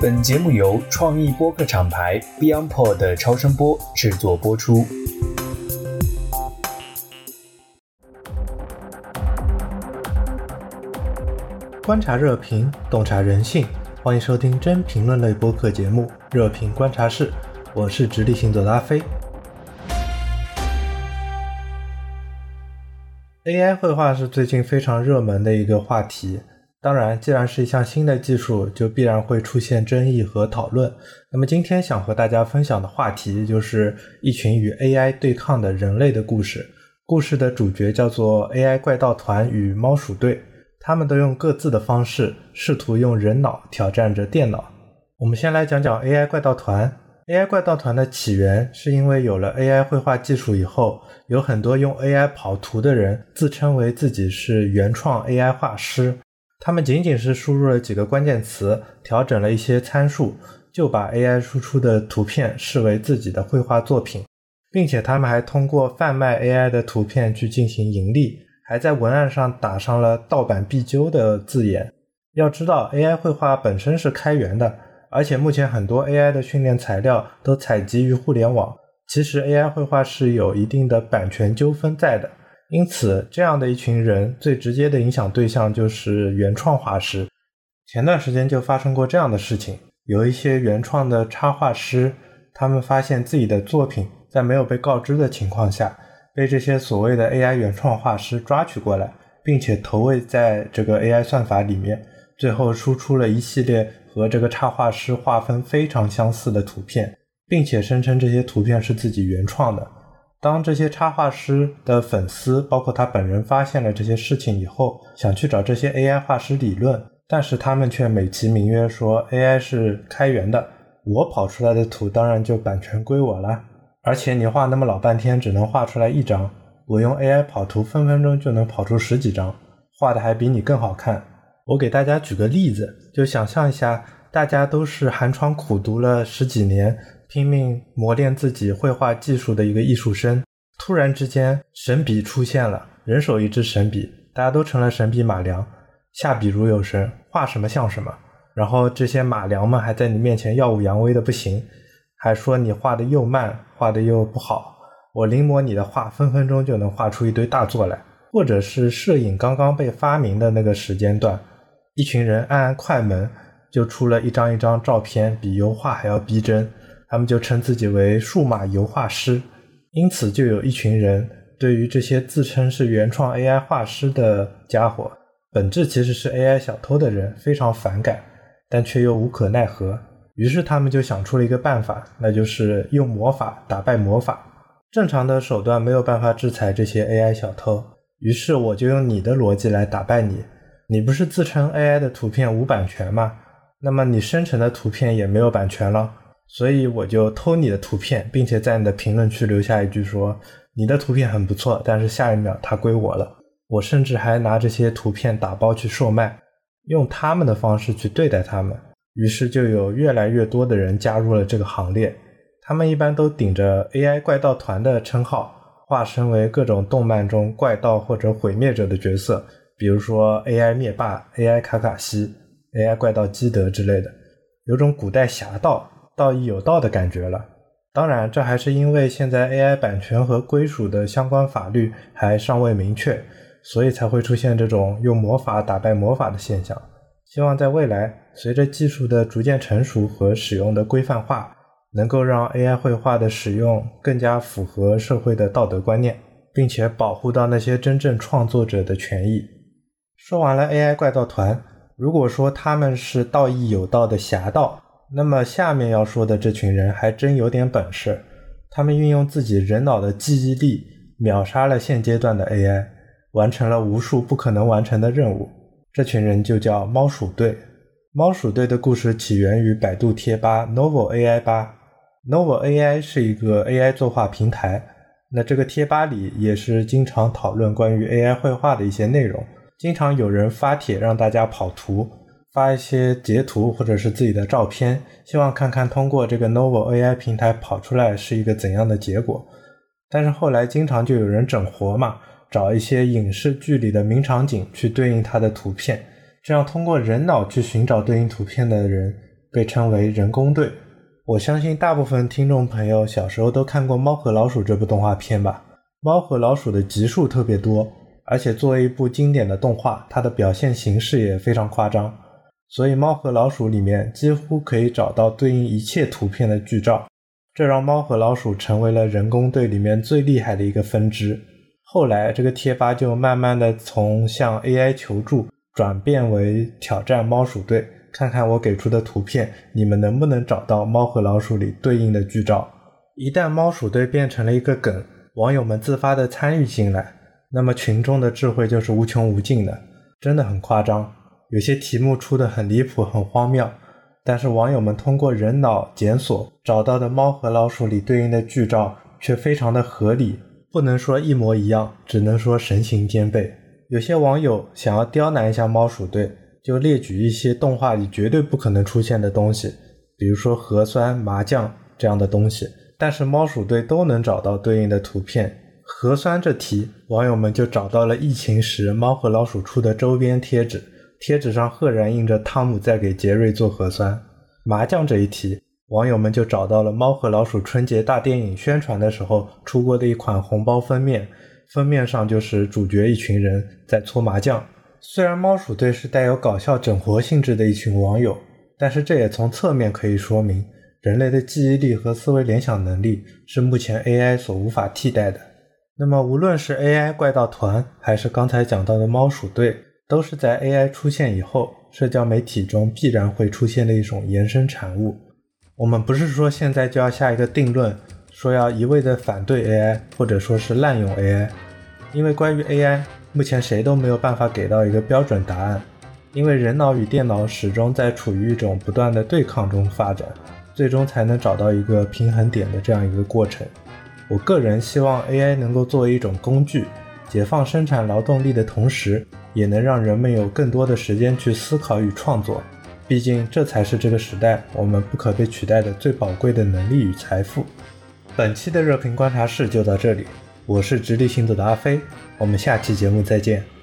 本节目由创意播客厂牌 BeyondPod 的超声波制作播出。观察热评，洞察人性，欢迎收听真评论类播客节目《热评观察室》，我是直立行走的阿飞。AI 绘画是最近非常热门的一个话题。当然，既然是一项新的技术，就必然会出现争议和讨论。那么今天想和大家分享的话题，就是一群与 AI 对抗的人类的故事。故事的主角叫做 AI 怪盗团与猫鼠队，他们都用各自的方式，试图用人脑挑战着电脑。我们先来讲讲 AI 怪盗团。AI 怪盗团的起源是因为有了 AI 绘画技术以后，有很多用 AI 跑图的人自称为自己是原创 AI 画师。他们仅仅是输入了几个关键词，调整了一些参数，就把 AI 输出的图片视为自己的绘画作品，并且他们还通过贩卖 AI 的图片去进行盈利，还在文案上打上了“盗版必究”的字眼。要知道，AI 绘画本身是开源的。而且目前很多 AI 的训练材料都采集于互联网，其实 AI 绘画是有一定的版权纠纷在的，因此这样的一群人最直接的影响对象就是原创画师。前段时间就发生过这样的事情，有一些原创的插画师，他们发现自己的作品在没有被告知的情况下，被这些所谓的 AI 原创画师抓取过来，并且投喂在这个 AI 算法里面，最后输出了一系列。和这个插画师画风非常相似的图片，并且声称这些图片是自己原创的。当这些插画师的粉丝，包括他本人发现了这些事情以后，想去找这些 AI 画师理论，但是他们却美其名曰说 AI 是开源的，我跑出来的图当然就版权归我了。而且你画那么老半天，只能画出来一张，我用 AI 跑图分分钟就能跑出十几张，画的还比你更好看。我给大家举个例子，就想象一下，大家都是寒窗苦读了十几年，拼命磨练自己绘画技术的一个艺术生，突然之间神笔出现了，人手一支神笔，大家都成了神笔马良，下笔如有神，画什么像什么。然后这些马良们还在你面前耀武扬威的不行，还说你画的又慢，画的又不好，我临摹你的画，分分钟就能画出一堆大作来。或者是摄影刚刚被发明的那个时间段。一群人按按快门，就出了一张一张照片，比油画还要逼真。他们就称自己为数码油画师。因此，就有一群人对于这些自称是原创 AI 画师的家伙，本质其实是 AI 小偷的人非常反感，但却又无可奈何。于是，他们就想出了一个办法，那就是用魔法打败魔法。正常的手段没有办法制裁这些 AI 小偷，于是我就用你的逻辑来打败你。你不是自称 AI 的图片无版权吗？那么你生成的图片也没有版权了，所以我就偷你的图片，并且在你的评论区留下一句说你的图片很不错，但是下一秒它归我了。我甚至还拿这些图片打包去售卖，用他们的方式去对待他们。于是就有越来越多的人加入了这个行列。他们一般都顶着 AI 怪盗团的称号，化身为各种动漫中怪盗或者毁灭者的角色。比如说 AI 灭霸、AI 卡卡西、AI 怪盗基德之类的，有种古代侠盗、道义有道的感觉了。当然，这还是因为现在 AI 版权和归属的相关法律还尚未明确，所以才会出现这种用魔法打败魔法的现象。希望在未来，随着技术的逐渐成熟和使用的规范化，能够让 AI 绘画的使用更加符合社会的道德观念，并且保护到那些真正创作者的权益。说完了 AI 怪盗团，如果说他们是道义有道的侠盗，那么下面要说的这群人还真有点本事。他们运用自己人脑的记忆力，秒杀了现阶段的 AI，完成了无数不可能完成的任务。这群人就叫猫鼠队。猫鼠队的故事起源于百度贴吧 Novel AI 吧。Novel AI 是一个 AI 作画平台，那这个贴吧里也是经常讨论关于 AI 绘画的一些内容。经常有人发帖让大家跑图，发一些截图或者是自己的照片，希望看看通过这个 Novo AI 平台跑出来是一个怎样的结果。但是后来经常就有人整活嘛，找一些影视剧里的名场景去对应它的图片，这样通过人脑去寻找对应图片的人被称为人工队。我相信大部分听众朋友小时候都看过《猫和老鼠》这部动画片吧？猫和老鼠的集数特别多，而且作为一部经典的动画，它的表现形式也非常夸张，所以《猫和老鼠》里面几乎可以找到对应一切图片的剧照，这让猫和老鼠成为了人工队里面最厉害的一个分支。后来，这个贴吧就慢慢的从向 AI 求助转变为挑战猫鼠队。看看我给出的图片，你们能不能找到《猫和老鼠》里对应的剧照？一旦猫鼠队变成了一个梗，网友们自发的参与进来，那么群众的智慧就是无穷无尽的，真的很夸张。有些题目出的很离谱、很荒谬，但是网友们通过人脑检索找到的《猫和老鼠》里对应的剧照却非常的合理，不能说一模一样，只能说神形兼备。有些网友想要刁难一下猫鼠队。就列举一些动画里绝对不可能出现的东西，比如说核酸、麻将这样的东西，但是猫鼠队都能找到对应的图片。核酸这题，网友们就找到了疫情时猫和老鼠出的周边贴纸，贴纸上赫然印着汤姆在给杰瑞做核酸。麻将这一题，网友们就找到了猫和老鼠春节大电影宣传的时候出过的一款红包封面，封面上就是主角一群人在搓麻将。虽然猫鼠队是带有搞笑整活性质的一群网友，但是这也从侧面可以说明，人类的记忆力和思维联想能力是目前 AI 所无法替代的。那么，无论是 AI 怪盗团，还是刚才讲到的猫鼠队，都是在 AI 出现以后，社交媒体中必然会出现的一种延伸产物。我们不是说现在就要下一个定论，说要一味的反对 AI，或者说是滥用 AI，因为关于 AI。目前谁都没有办法给到一个标准答案，因为人脑与电脑始终在处于一种不断的对抗中发展，最终才能找到一个平衡点的这样一个过程。我个人希望 AI 能够作为一种工具，解放生产劳动力的同时，也能让人们有更多的时间去思考与创作。毕竟这才是这个时代我们不可被取代的最宝贵的能力与财富。本期的热评观察室就到这里。我是直立行走的阿飞，我们下期节目再见。